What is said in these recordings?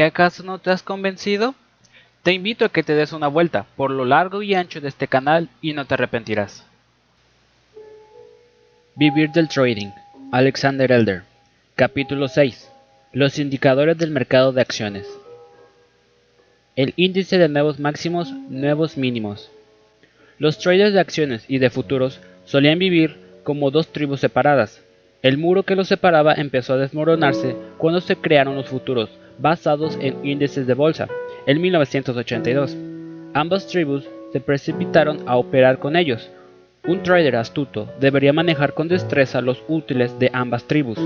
¿Que acaso no te has convencido? Te invito a que te des una vuelta por lo largo y ancho de este canal y no te arrepentirás. Vivir del Trading, Alexander Elder. Capítulo 6. Los indicadores del mercado de acciones. El índice de nuevos máximos, nuevos mínimos. Los traders de acciones y de futuros solían vivir como dos tribus separadas. El muro que los separaba empezó a desmoronarse cuando se crearon los futuros basados en índices de bolsa, en 1982. Ambas tribus se precipitaron a operar con ellos. Un trader astuto debería manejar con destreza los útiles de ambas tribus.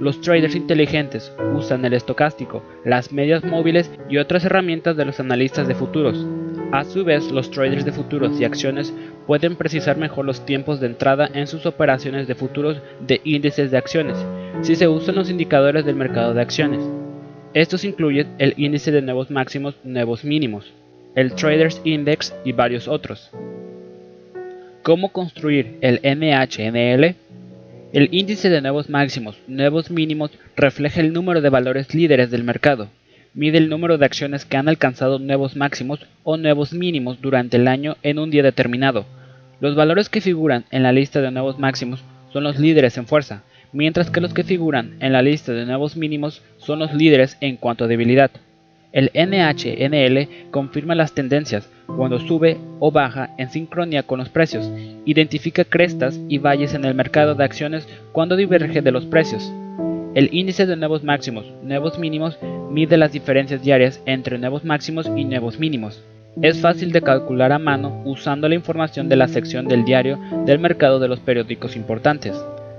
Los traders inteligentes usan el estocástico, las medias móviles y otras herramientas de los analistas de futuros. A su vez, los traders de futuros y acciones pueden precisar mejor los tiempos de entrada en sus operaciones de futuros de índices de acciones, si se usan los indicadores del mercado de acciones. Estos incluyen el índice de nuevos máximos, nuevos mínimos, el Traders Index y varios otros. ¿Cómo construir el NHNL? El índice de nuevos máximos, nuevos mínimos refleja el número de valores líderes del mercado. Mide el número de acciones que han alcanzado nuevos máximos o nuevos mínimos durante el año en un día determinado. Los valores que figuran en la lista de nuevos máximos son los líderes en fuerza, mientras que los que figuran en la lista de nuevos mínimos son los líderes en cuanto a debilidad. El NHNL confirma las tendencias cuando sube o baja en sincronía con los precios, identifica crestas y valles en el mercado de acciones cuando diverge de los precios. El índice de nuevos máximos, nuevos mínimos mide las diferencias diarias entre nuevos máximos y nuevos mínimos. Es fácil de calcular a mano usando la información de la sección del diario del mercado de los periódicos importantes.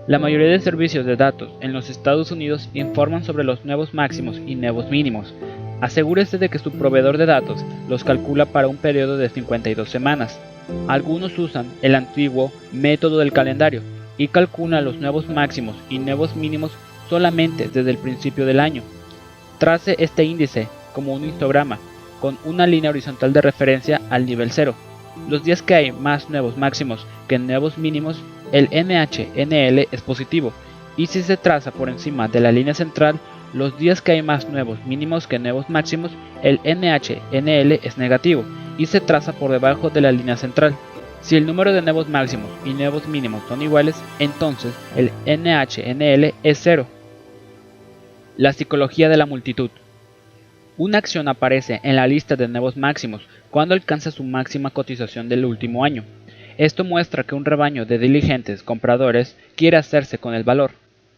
La mayoría de servicios de datos en los Estados Unidos informan sobre los nuevos máximos y nuevos mínimos. Asegúrese de que su proveedor de datos los calcula para un periodo de 52 semanas. Algunos usan el antiguo método del calendario y calculan los nuevos máximos y nuevos mínimos solamente desde el principio del año. Trace este índice como un histograma con una línea horizontal de referencia al nivel 0. Los días que hay más nuevos máximos que nuevos mínimos el NHNL es positivo y si se traza por encima de la línea central, los días que hay más nuevos mínimos que nuevos máximos, el NHNL es negativo y se traza por debajo de la línea central. Si el número de nuevos máximos y nuevos mínimos son iguales, entonces el NHNL es cero. La psicología de la multitud. Una acción aparece en la lista de nuevos máximos cuando alcanza su máxima cotización del último año. Esto muestra que un rebaño de diligentes compradores quiere hacerse con el valor.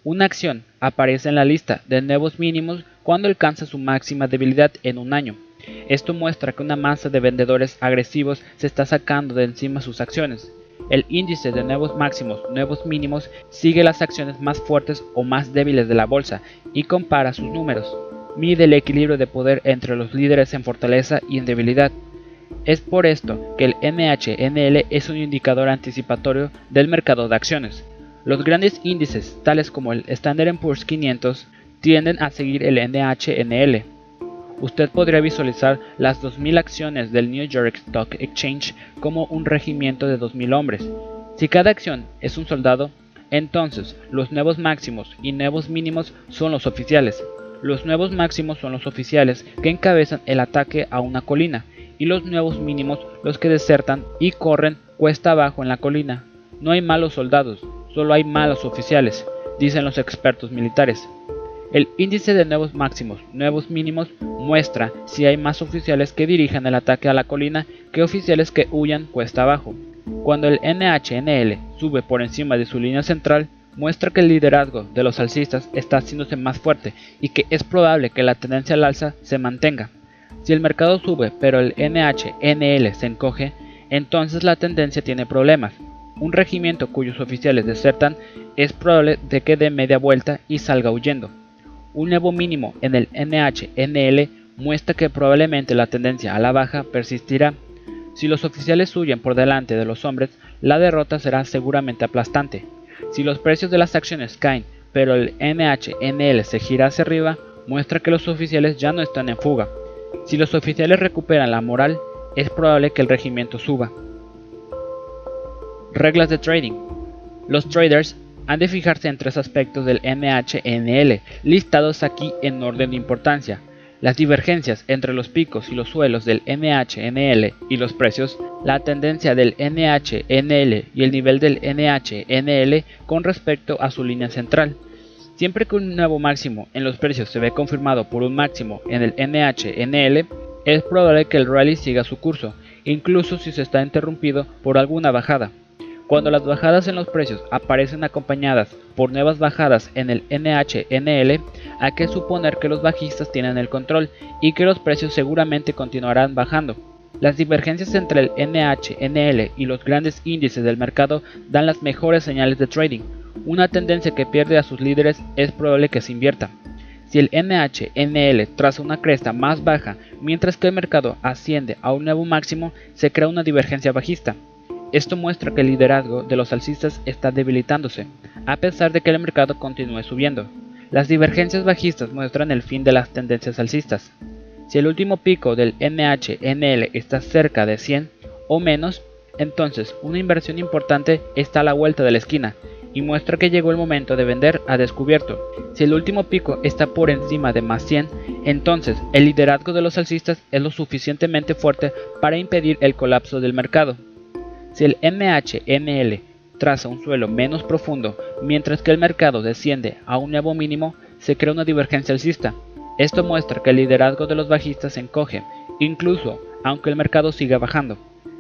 Una acción aparece en la lista de nuevos mínimos cuando alcanza su máxima debilidad en un año. Esto muestra que una masa de vendedores agresivos se está sacando de encima sus acciones. El índice de nuevos máximos, nuevos mínimos sigue las acciones más fuertes o más débiles de la bolsa y compara sus números. Mide el equilibrio de poder entre los líderes en fortaleza y en debilidad. Es por esto que el NHNL es un indicador anticipatorio del mercado de acciones. Los grandes índices, tales como el Standard Poor's 500, tienden a seguir el NHNL. Usted podría visualizar las 2.000 acciones del New York Stock Exchange como un regimiento de 2.000 hombres. Si cada acción es un soldado, entonces los nuevos máximos y nuevos mínimos son los oficiales. Los nuevos máximos son los oficiales que encabezan el ataque a una colina y los nuevos mínimos los que desertan y corren cuesta abajo en la colina. No hay malos soldados, solo hay malos oficiales, dicen los expertos militares. El índice de nuevos máximos, nuevos mínimos, muestra si hay más oficiales que dirijan el ataque a la colina que oficiales que huyan cuesta abajo. Cuando el NHNL sube por encima de su línea central, muestra que el liderazgo de los alcistas está haciéndose más fuerte y que es probable que la tendencia al alza se mantenga. Si el mercado sube pero el NHNL se encoge, entonces la tendencia tiene problemas. Un regimiento cuyos oficiales desertan es probable de que dé media vuelta y salga huyendo. Un nuevo mínimo en el NHNL muestra que probablemente la tendencia a la baja persistirá. Si los oficiales huyen por delante de los hombres, la derrota será seguramente aplastante. Si los precios de las acciones caen, pero el NHNL se gira hacia arriba, muestra que los oficiales ya no están en fuga. Si los oficiales recuperan la moral, es probable que el regimiento suba. Reglas de trading. Los traders han de fijarse en tres aspectos del NHNL, listados aquí en orden de importancia. las divergencias entre los picos y los suelos del NHNL y los precios, la tendencia del NHNL y el nivel del NHNL con respecto a su línea central. Siempre que un nuevo máximo en los precios se ve confirmado por un máximo en el NHNL, es probable que el rally siga su curso, incluso si se está interrumpido por alguna bajada. Cuando las bajadas en los precios aparecen acompañadas por nuevas bajadas en el NHNL, hay que suponer que los bajistas tienen el control y que los precios seguramente continuarán bajando. Las divergencias entre el NHNL y los grandes índices del mercado dan las mejores señales de trading. Una tendencia que pierde a sus líderes es probable que se invierta. Si el NHNL traza una cresta más baja mientras que el mercado asciende a un nuevo máximo, se crea una divergencia bajista. Esto muestra que el liderazgo de los alcistas está debilitándose, a pesar de que el mercado continúe subiendo. Las divergencias bajistas muestran el fin de las tendencias alcistas. Si el último pico del NHNL está cerca de 100 o menos, entonces una inversión importante está a la vuelta de la esquina y muestra que llegó el momento de vender a descubierto. Si el último pico está por encima de más 100, entonces el liderazgo de los alcistas es lo suficientemente fuerte para impedir el colapso del mercado. Si el MHNL traza un suelo menos profundo mientras que el mercado desciende a un nuevo mínimo, se crea una divergencia alcista. Esto muestra que el liderazgo de los bajistas se encoge, incluso aunque el mercado siga bajando.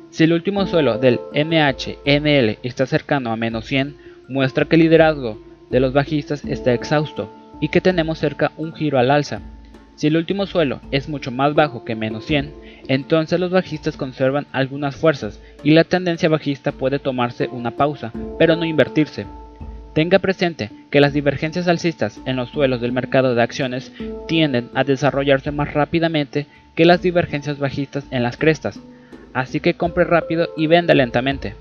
Si el último suelo del MHNL está cercano a menos 100, muestra que el liderazgo de los bajistas está exhausto y que tenemos cerca un giro al alza. Si el último suelo es mucho más bajo que menos 100, entonces los bajistas conservan algunas fuerzas y la tendencia bajista puede tomarse una pausa, pero no invertirse. Tenga presente que las divergencias alcistas en los suelos del mercado de acciones tienden a desarrollarse más rápidamente que las divergencias bajistas en las crestas, así que compre rápido y venda lentamente.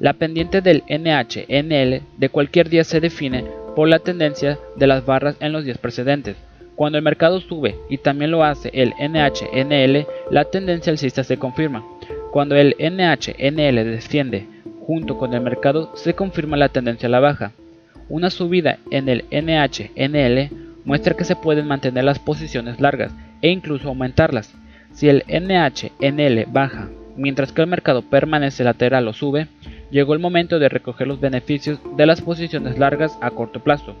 La pendiente del NHNL de cualquier día se define por la tendencia de las barras en los días precedentes. Cuando el mercado sube y también lo hace el NHNL, la tendencia alcista se confirma. Cuando el NHNL desciende junto con el mercado, se confirma la tendencia a la baja. Una subida en el NHNL muestra que se pueden mantener las posiciones largas e incluso aumentarlas. Si el NHNL baja mientras que el mercado permanece lateral o sube, llegó el momento de recoger los beneficios de las posiciones largas a corto plazo.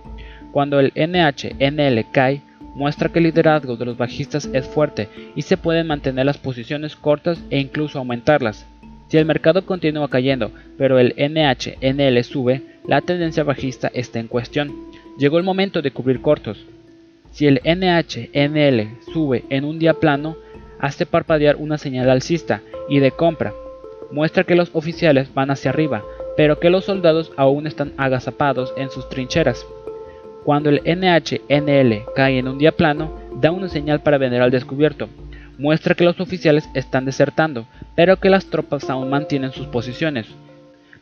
Cuando el NHNL cae, muestra que el liderazgo de los bajistas es fuerte y se pueden mantener las posiciones cortas e incluso aumentarlas. Si el mercado continúa cayendo, pero el NHNL sube, la tendencia bajista está en cuestión. Llegó el momento de cubrir cortos. Si el NHNL sube en un día plano, hace parpadear una señal alcista y de compra. Muestra que los oficiales van hacia arriba, pero que los soldados aún están agazapados en sus trincheras. Cuando el NHNL cae en un día plano, da una señal para vender al descubierto. Muestra que los oficiales están desertando, pero que las tropas aún mantienen sus posiciones.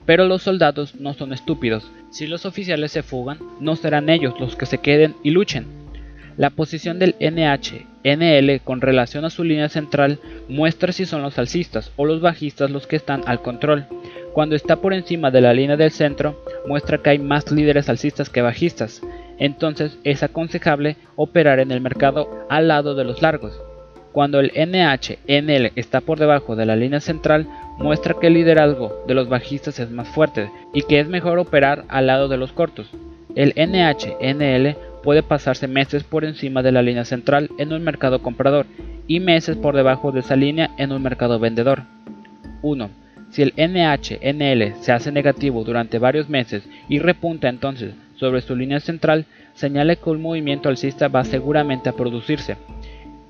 Pero los soldados no son estúpidos. Si los oficiales se fugan, no serán ellos los que se queden y luchen. La posición del NHNL con relación a su línea central muestra si son los alcistas o los bajistas los que están al control. Cuando está por encima de la línea del centro, muestra que hay más líderes alcistas que bajistas entonces es aconsejable operar en el mercado al lado de los largos. Cuando el NHNL está por debajo de la línea central, muestra que el liderazgo de los bajistas es más fuerte y que es mejor operar al lado de los cortos. El NHNL puede pasarse meses por encima de la línea central en un mercado comprador y meses por debajo de esa línea en un mercado vendedor. 1. Si el NHNL se hace negativo durante varios meses y repunta entonces sobre su línea central, señala que un movimiento alcista va seguramente a producirse.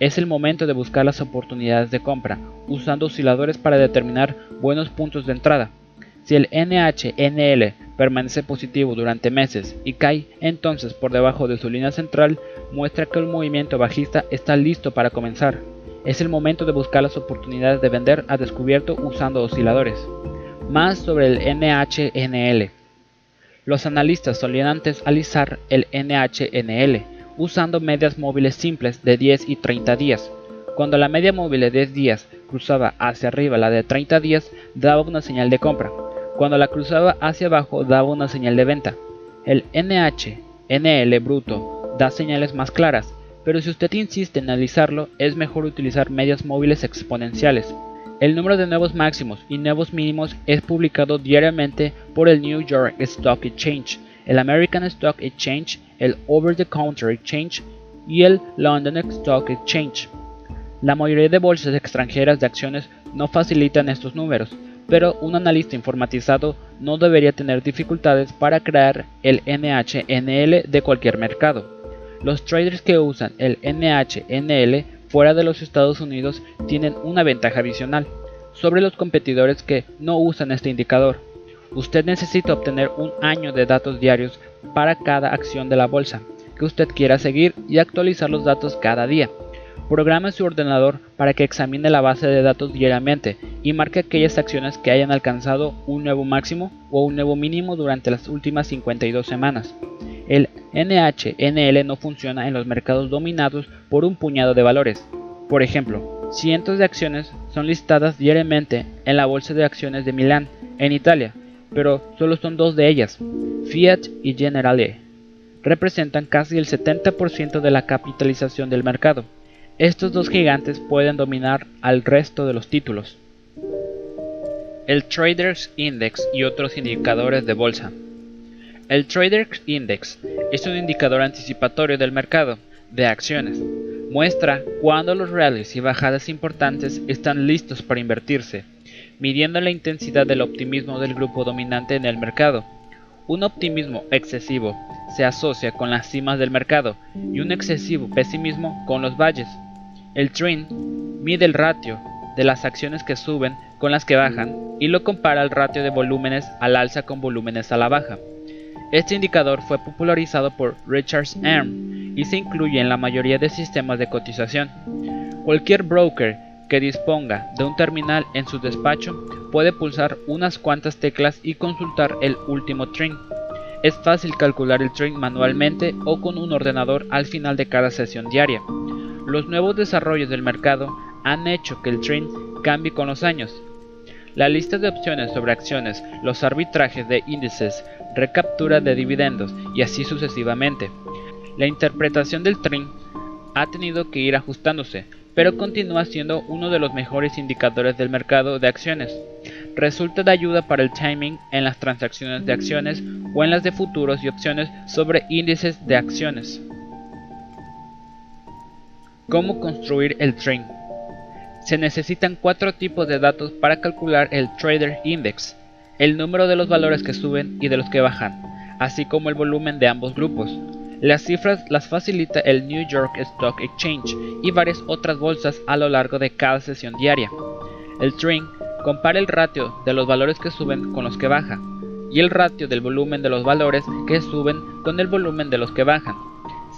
Es el momento de buscar las oportunidades de compra, usando osciladores para determinar buenos puntos de entrada. Si el NHNL permanece positivo durante meses y cae entonces por debajo de su línea central, muestra que el movimiento bajista está listo para comenzar. Es el momento de buscar las oportunidades de vender a descubierto usando osciladores. Más sobre el NHNL. Los analistas solían antes alisar el NHNL usando medias móviles simples de 10 y 30 días. Cuando la media móvil de 10 días cruzaba hacia arriba la de 30 días, daba una señal de compra. Cuando la cruzaba hacia abajo, daba una señal de venta. El NHNL bruto da señales más claras, pero si usted insiste en analizarlo, es mejor utilizar medias móviles exponenciales. El número de nuevos máximos y nuevos mínimos es publicado diariamente por el New York Stock Exchange, el American Stock Exchange, el Over the Counter Exchange y el London Stock Exchange. La mayoría de bolsas extranjeras de acciones no facilitan estos números, pero un analista informatizado no debería tener dificultades para crear el NHNL de cualquier mercado. Los traders que usan el NHNL fuera de los Estados Unidos tienen una ventaja adicional sobre los competidores que no usan este indicador. Usted necesita obtener un año de datos diarios para cada acción de la bolsa que usted quiera seguir y actualizar los datos cada día. Programe su ordenador para que examine la base de datos diariamente y marque aquellas acciones que hayan alcanzado un nuevo máximo o un nuevo mínimo durante las últimas 52 semanas. El NHNL no funciona en los mercados dominados por un puñado de valores. Por ejemplo, cientos de acciones son listadas diariamente en la bolsa de acciones de Milán, en Italia, pero solo son dos de ellas, Fiat y Generale. Representan casi el 70% de la capitalización del mercado. Estos dos gigantes pueden dominar al resto de los títulos. El Traders Index y otros indicadores de bolsa. El Traders Index es un indicador anticipatorio del mercado de acciones. Muestra cuándo los rallies y bajadas importantes están listos para invertirse, midiendo la intensidad del optimismo del grupo dominante en el mercado. Un optimismo excesivo se asocia con las cimas del mercado y un excesivo pesimismo con los valles. El trend mide el ratio de las acciones que suben con las que bajan y lo compara al ratio de volúmenes al alza con volúmenes a la baja. Este indicador fue popularizado por Richard Arm y se incluye en la mayoría de sistemas de cotización. Cualquier broker que disponga de un terminal en su despacho puede pulsar unas cuantas teclas y consultar el último trend. Es fácil calcular el trend manualmente o con un ordenador al final de cada sesión diaria. Los nuevos desarrollos del mercado han hecho que el trend cambie con los años. La lista de opciones sobre acciones, los arbitrajes de índices, recaptura de dividendos y así sucesivamente. La interpretación del trend ha tenido que ir ajustándose, pero continúa siendo uno de los mejores indicadores del mercado de acciones. Resulta de ayuda para el timing en las transacciones de acciones o en las de futuros y opciones sobre índices de acciones. ¿Cómo construir el trend? Se necesitan cuatro tipos de datos para calcular el Trader Index el número de los valores que suben y de los que bajan, así como el volumen de ambos grupos. Las cifras las facilita el New York Stock Exchange y varias otras bolsas a lo largo de cada sesión diaria. El trend compara el ratio de los valores que suben con los que bajan y el ratio del volumen de los valores que suben con el volumen de los que bajan.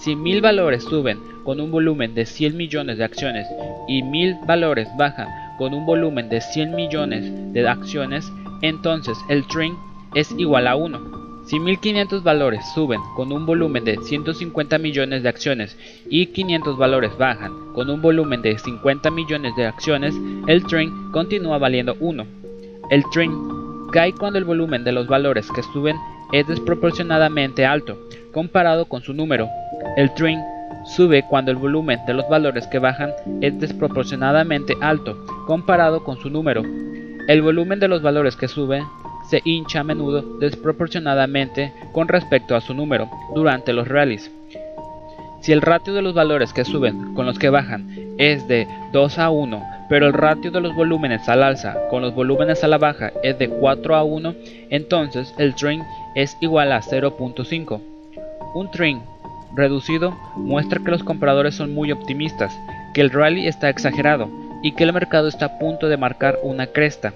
Si mil valores suben con un volumen de 100 millones de acciones y mil valores bajan con un volumen de 100 millones de acciones, entonces el trend es igual a 1. Si 1500 valores suben con un volumen de 150 millones de acciones y 500 valores bajan con un volumen de 50 millones de acciones, el trend continúa valiendo 1. El trend cae cuando el volumen de los valores que suben es desproporcionadamente alto comparado con su número. El trend sube cuando el volumen de los valores que bajan es desproporcionadamente alto comparado con su número. El volumen de los valores que suben se hincha a menudo desproporcionadamente con respecto a su número durante los rallies. Si el ratio de los valores que suben con los que bajan es de 2 a 1, pero el ratio de los volúmenes al alza con los volúmenes a la baja es de 4 a 1, entonces el trend es igual a 0.5. Un trend reducido muestra que los compradores son muy optimistas, que el rally está exagerado y que el mercado está a punto de marcar una cresta.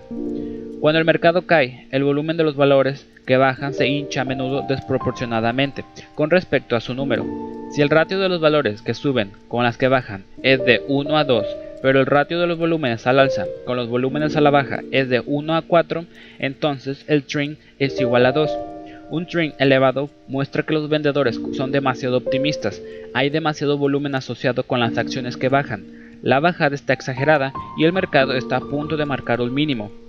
Cuando el mercado cae, el volumen de los valores que bajan se hincha a menudo desproporcionadamente con respecto a su número. Si el ratio de los valores que suben con las que bajan es de 1 a 2, pero el ratio de los volúmenes al alza con los volúmenes a la baja es de 1 a 4, entonces el trend es igual a 2. Un trend elevado muestra que los vendedores son demasiado optimistas, hay demasiado volumen asociado con las acciones que bajan, la bajada está exagerada y el mercado está a punto de marcar un mínimo.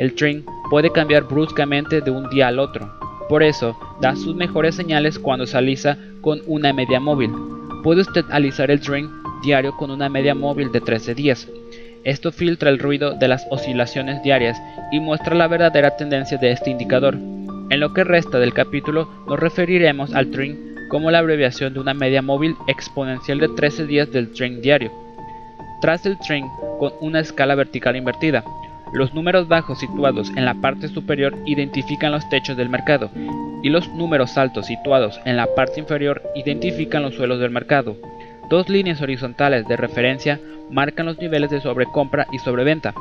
El trend puede cambiar bruscamente de un día al otro, por eso da sus mejores señales cuando se alisa con una media móvil. puede usted alisar el trend diario con una media móvil de 13 días. Esto filtra el ruido de las oscilaciones diarias y muestra la verdadera tendencia de este indicador. En lo que resta del capítulo nos referiremos al trend como la abreviación de una media móvil exponencial de 13 días del trend diario. Tras el trend con una escala vertical invertida, los números bajos situados en la parte superior identifican los techos del mercado y los números altos situados en la parte inferior identifican los suelos del mercado. Dos líneas horizontales de referencia marcan los niveles de sobrecompra y sobreventa.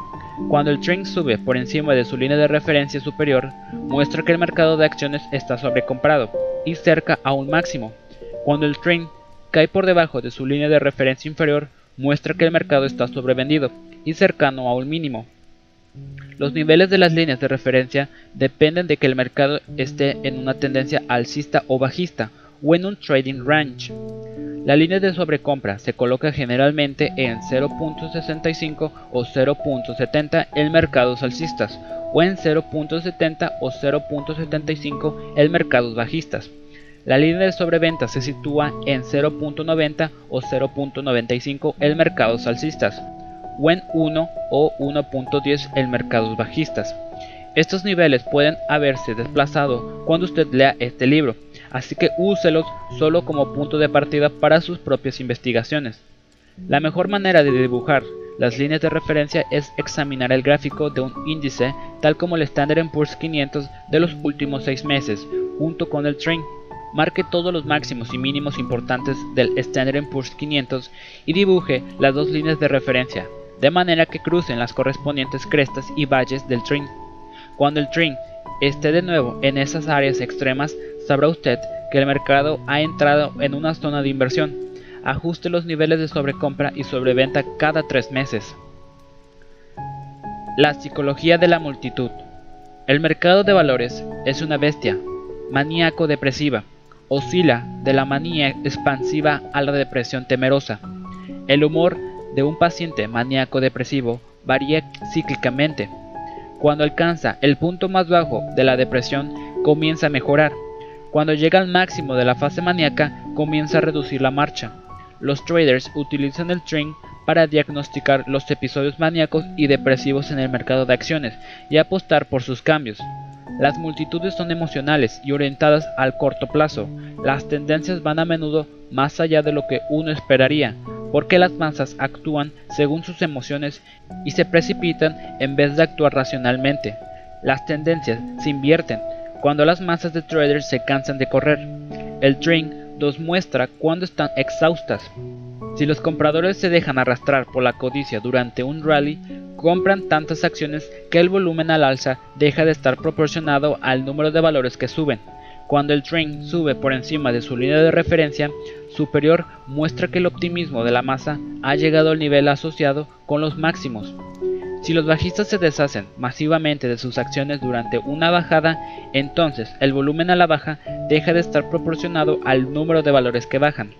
Cuando el trend sube por encima de su línea de referencia superior, muestra que el mercado de acciones está sobrecomprado y cerca a un máximo. Cuando el trend cae por debajo de su línea de referencia inferior, muestra que el mercado está sobrevendido y cercano a un mínimo. Los niveles de las líneas de referencia dependen de que el mercado esté en una tendencia alcista o bajista o en un trading range. La línea de sobrecompra se coloca generalmente en 0.65 o 0.70 en mercados alcistas o en 0.70 o 0.75 en mercados bajistas. La línea de sobreventa se sitúa en 0.90 o 0.95 en mercados alcistas o en 1 o 1.10 en mercados bajistas. Estos niveles pueden haberse desplazado cuando usted lea este libro, así que úselos solo como punto de partida para sus propias investigaciones. La mejor manera de dibujar las líneas de referencia es examinar el gráfico de un índice tal como el Standard Poor's 500 de los últimos 6 meses, junto con el trend. Marque todos los máximos y mínimos importantes del Standard Poor's 500 y dibuje las dos líneas de referencia, de manera que crucen las correspondientes crestas y valles del trend. Cuando el trend esté de nuevo en esas áreas extremas, sabrá usted que el mercado ha entrado en una zona de inversión. Ajuste los niveles de sobrecompra y sobreventa cada tres meses. La psicología de la multitud. El mercado de valores es una bestia, maníaco-depresiva. Oscila de la manía expansiva a la depresión temerosa. El humor de un paciente maníaco-depresivo varía cíclicamente. Cuando alcanza el punto más bajo de la depresión, comienza a mejorar cuando llega al máximo de la fase maníaca, comienza a reducir la marcha. Los traders utilizan el trend para diagnosticar los episodios maníacos y depresivos en el mercado de acciones y apostar por sus cambios. Las multitudes son emocionales y orientadas al corto plazo. Las tendencias van a menudo más allá de lo que uno esperaría, porque las masas actúan según sus emociones y se precipitan en vez de actuar racionalmente. Las tendencias se invierten, cuando las masas de traders se cansan de correr. El trend nos muestra cuando están exhaustas. Si los compradores se dejan arrastrar por la codicia durante un rally, compran tantas acciones que el volumen al alza deja de estar proporcionado al número de valores que suben. Cuando el trend sube por encima de su línea de referencia superior, muestra que el optimismo de la masa ha llegado al nivel asociado con los máximos. Si los bajistas se deshacen masivamente de sus acciones durante una bajada, entonces el volumen a la baja deja de estar proporcionado al número de valores que bajan.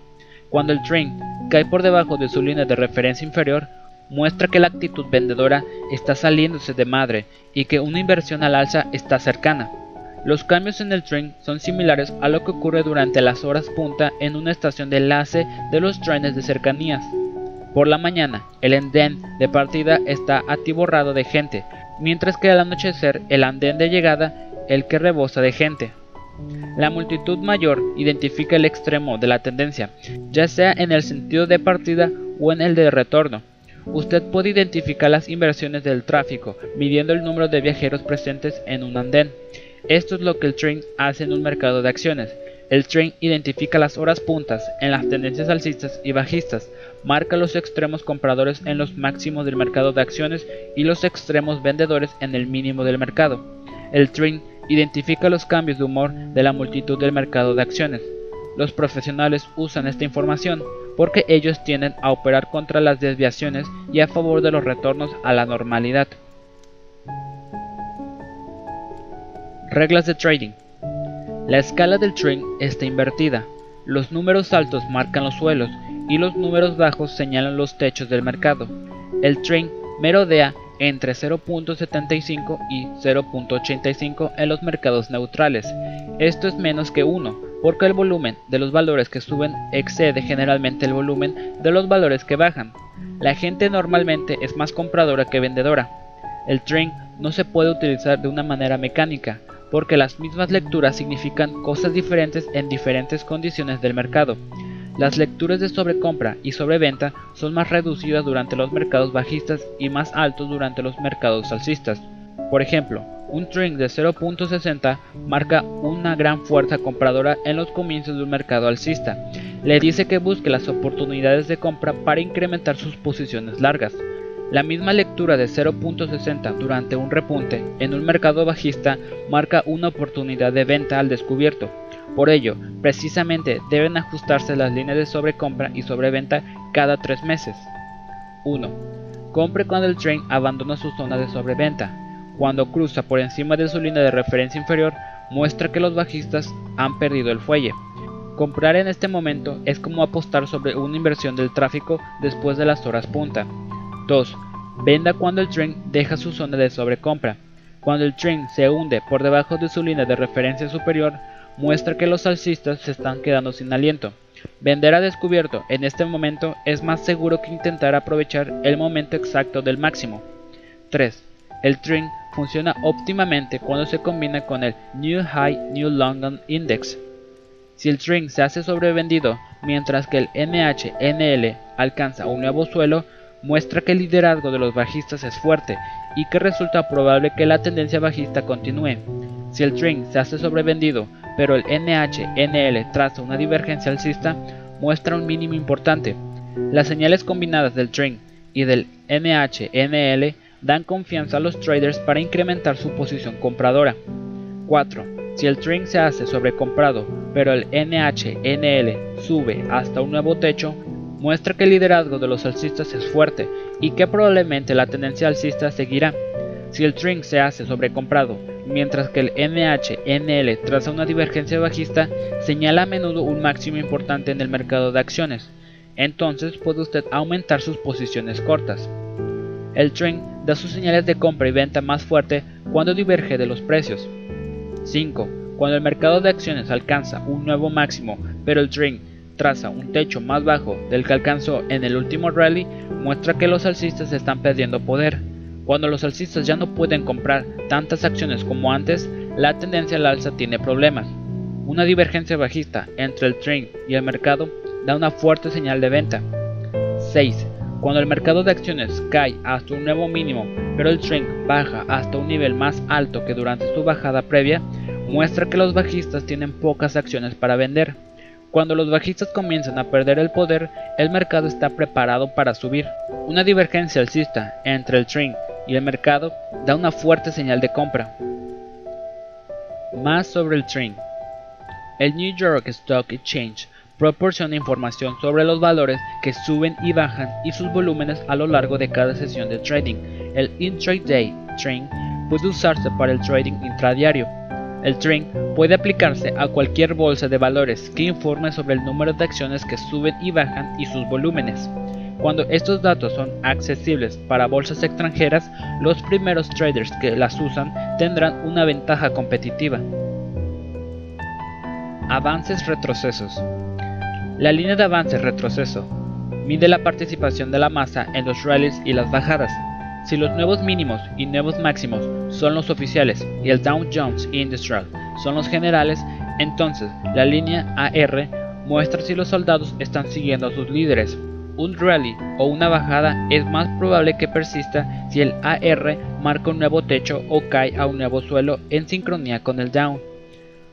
Cuando el trend cae por debajo de su línea de referencia inferior, muestra que la actitud vendedora está saliéndose de madre y que una inversión al alza está cercana. Los cambios en el trend son similares a lo que ocurre durante las horas punta en una estación de enlace de los trenes de cercanías. Por la mañana, el andén de partida está atiborrado de gente, mientras que al anochecer el andén de llegada el que rebosa de gente. La multitud mayor identifica el extremo de la tendencia, ya sea en el sentido de partida o en el de retorno. Usted puede identificar las inversiones del tráfico midiendo el número de viajeros presentes en un andén. Esto es lo que el trend hace en un mercado de acciones. El trend identifica las horas puntas en las tendencias alcistas y bajistas, marca los extremos compradores en los máximos del mercado de acciones y los extremos vendedores en el mínimo del mercado. El trend identifica los cambios de humor de la multitud del mercado de acciones. Los profesionales usan esta información porque ellos tienden a operar contra las desviaciones y a favor de los retornos a la normalidad. Reglas de trading. La escala del trend está invertida. Los números altos marcan los suelos y los números bajos señalan los techos del mercado. El trend merodea entre 0.75 y 0.85 en los mercados neutrales. Esto es menos que 1, porque el volumen de los valores que suben excede generalmente el volumen de los valores que bajan. La gente normalmente es más compradora que vendedora. El trend no se puede utilizar de una manera mecánica, porque las mismas lecturas significan cosas diferentes en diferentes condiciones del mercado. Las lecturas de sobrecompra y sobreventa son más reducidas durante los mercados bajistas y más altos durante los mercados alcistas. Por ejemplo, un trend de 0.60 marca una gran fuerza compradora en los comienzos de un mercado alcista. Le dice que busque las oportunidades de compra para incrementar sus posiciones largas. La misma lectura de 0.60 durante un repunte en un mercado bajista marca una oportunidad de venta al descubierto. Por ello, precisamente deben ajustarse las líneas de sobrecompra y sobreventa cada tres meses. 1. Compre cuando el trend abandona su zona de sobreventa. Cuando cruza por encima de su línea de referencia inferior, muestra que los bajistas han perdido el fuelle. Comprar en este momento es como apostar sobre una inversión del tráfico después de las horas punta. 2. Venda cuando el trend deja su zona de sobrecompra. Cuando el trend se hunde por debajo de su línea de referencia superior, muestra que los alcistas se están quedando sin aliento. Vender a descubierto en este momento es más seguro que intentar aprovechar el momento exacto del máximo. 3. El trend funciona óptimamente cuando se combina con el New High New London Index. Si el trend se hace sobrevendido mientras que el NHNL alcanza un nuevo suelo, muestra que el liderazgo de los bajistas es fuerte y que resulta probable que la tendencia bajista continúe. Si el trend se hace sobrevendido, pero el NH-NL traza una divergencia alcista, muestra un mínimo importante. Las señales combinadas del trend y del NH-NL dan confianza a los traders para incrementar su posición compradora. 4. Si el trend se hace sobrecomprado, pero el NH-NL sube hasta un nuevo techo, muestra que el liderazgo de los alcistas es fuerte y que probablemente la tendencia alcista seguirá. Si el trend se hace sobrecomprado, mientras que el NH-NL traza una divergencia bajista, señala a menudo un máximo importante en el mercado de acciones. Entonces puede usted aumentar sus posiciones cortas. El trend da sus señales de compra y venta más fuerte cuando diverge de los precios. 5. Cuando el mercado de acciones alcanza un nuevo máximo, pero el trend traza un techo más bajo del que alcanzó en el último rally, muestra que los alcistas están perdiendo poder. Cuando los alcistas ya no pueden comprar tantas acciones como antes, la tendencia al alza tiene problemas. Una divergencia bajista entre el trend y el mercado da una fuerte señal de venta. 6. Cuando el mercado de acciones cae hasta un nuevo mínimo, pero el trend baja hasta un nivel más alto que durante su bajada previa, muestra que los bajistas tienen pocas acciones para vender. Cuando los bajistas comienzan a perder el poder, el mercado está preparado para subir. Una divergencia alcista entre el trend y el mercado da una fuerte señal de compra. Más sobre el trend. El New York Stock Exchange proporciona información sobre los valores que suben y bajan y sus volúmenes a lo largo de cada sesión de trading. El intraday trend puede usarse para el trading intradiario el trend puede aplicarse a cualquier bolsa de valores que informe sobre el número de acciones que suben y bajan y sus volúmenes. Cuando estos datos son accesibles para bolsas extranjeras, los primeros traders que las usan tendrán una ventaja competitiva. Avances retrocesos. La línea de avance-retroceso mide la participación de la masa en los rallies y las bajadas. Si los nuevos mínimos y nuevos máximos son los oficiales y el Dow Jones Industrial son los generales, entonces la línea AR muestra si los soldados están siguiendo a sus líderes. Un rally o una bajada es más probable que persista si el AR marca un nuevo techo o cae a un nuevo suelo en sincronía con el Dow.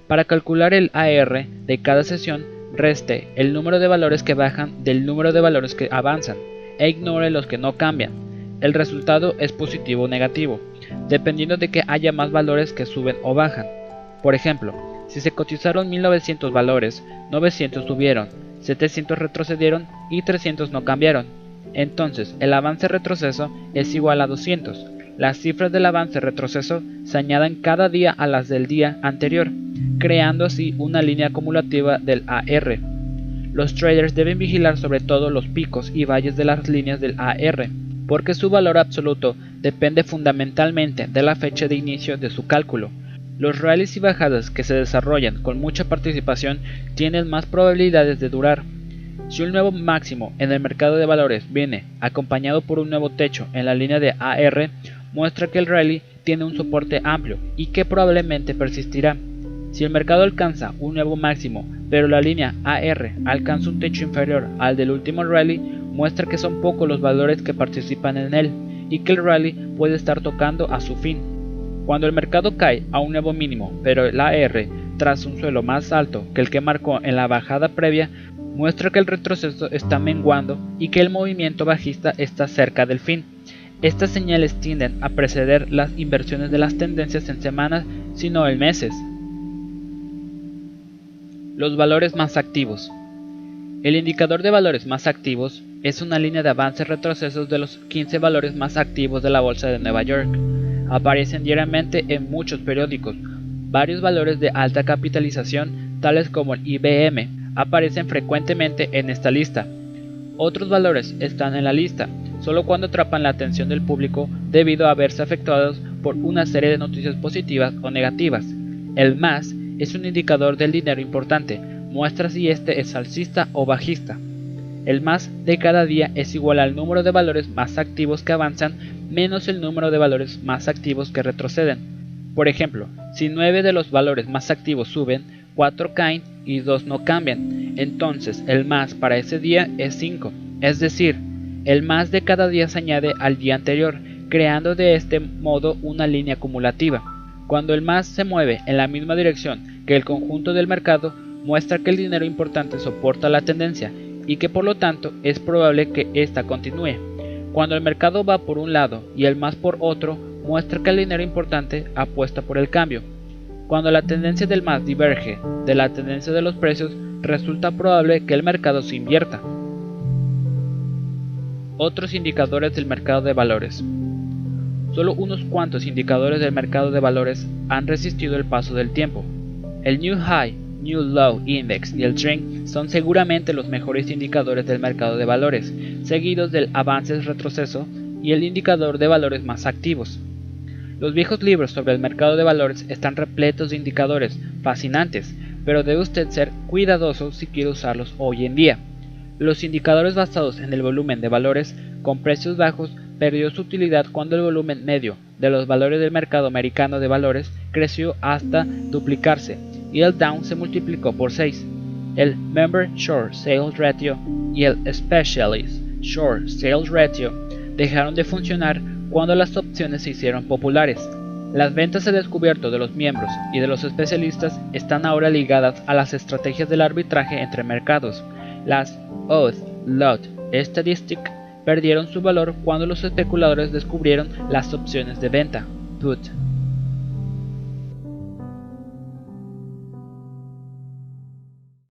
Para calcular el AR de cada sesión, reste el número de valores que bajan del número de valores que avanzan e ignore los que no cambian. El resultado es positivo o negativo, dependiendo de que haya más valores que suben o bajan. Por ejemplo, si se cotizaron 1900 valores, 900 subieron, 700 retrocedieron y 300 no cambiaron. Entonces, el avance retroceso es igual a 200. Las cifras del avance retroceso se añaden cada día a las del día anterior, creando así una línea acumulativa del AR. Los traders deben vigilar sobre todo los picos y valles de las líneas del AR, porque su valor absoluto depende fundamentalmente de la fecha de inicio de su cálculo. Los rallies y bajadas que se desarrollan con mucha participación tienen más probabilidades de durar. Si un nuevo máximo en el mercado de valores viene acompañado por un nuevo techo en la línea de AR, muestra que el rally tiene un soporte amplio y que probablemente persistirá. Si el mercado alcanza un nuevo máximo, pero la línea AR alcanza un techo inferior al del último rally, muestra que son pocos los valores que participan en él y que el rally puede estar tocando a su fin. Cuando el mercado cae a un nuevo mínimo, pero el AR tras un suelo más alto que el que marcó en la bajada previa, muestra que el retroceso está menguando y que el movimiento bajista está cerca del fin. Estas señales tienden a preceder las inversiones de las tendencias en semanas, sino en meses. Los valores más activos. El indicador de valores más activos es una línea de avances-retrocesos de los 15 valores más activos de la Bolsa de Nueva York aparecen diariamente en muchos periódicos. Varios valores de alta capitalización, tales como el IBM, aparecen frecuentemente en esta lista. Otros valores están en la lista solo cuando atrapan la atención del público debido a verse afectados por una serie de noticias positivas o negativas. El MAS es un indicador del dinero importante, muestra si este es alcista o bajista. El MAS de cada día es igual al número de valores más activos que avanzan menos el número de valores más activos que retroceden. Por ejemplo, si 9 de los valores más activos suben, 4 caen y 2 no cambian, entonces el más para ese día es 5, es decir, el más de cada día se añade al día anterior, creando de este modo una línea acumulativa. Cuando el más se mueve en la misma dirección que el conjunto del mercado, muestra que el dinero importante soporta la tendencia y que por lo tanto es probable que ésta continúe. Cuando el mercado va por un lado y el más por otro, muestra que el dinero importante apuesta por el cambio. Cuando la tendencia del más diverge de la tendencia de los precios, resulta probable que el mercado se invierta. Otros indicadores del mercado de valores. Solo unos cuantos indicadores del mercado de valores han resistido el paso del tiempo. El New High New Low Index y el Trend son seguramente los mejores indicadores del mercado de valores, seguidos del avance retroceso y el indicador de valores más activos. Los viejos libros sobre el mercado de valores están repletos de indicadores fascinantes, pero debe usted ser cuidadoso si quiere usarlos hoy en día. Los indicadores basados en el volumen de valores con precios bajos perdió su utilidad cuando el volumen medio de los valores del mercado americano de valores creció hasta duplicarse y el down se multiplicó por 6. El Member Short Sales Ratio y el Specialist Short Sales Ratio dejaron de funcionar cuando las opciones se hicieron populares. Las ventas de descubierto de los miembros y de los especialistas están ahora ligadas a las estrategias del arbitraje entre mercados. Las Oath Lot Statistic perdieron su valor cuando los especuladores descubrieron las opciones de venta,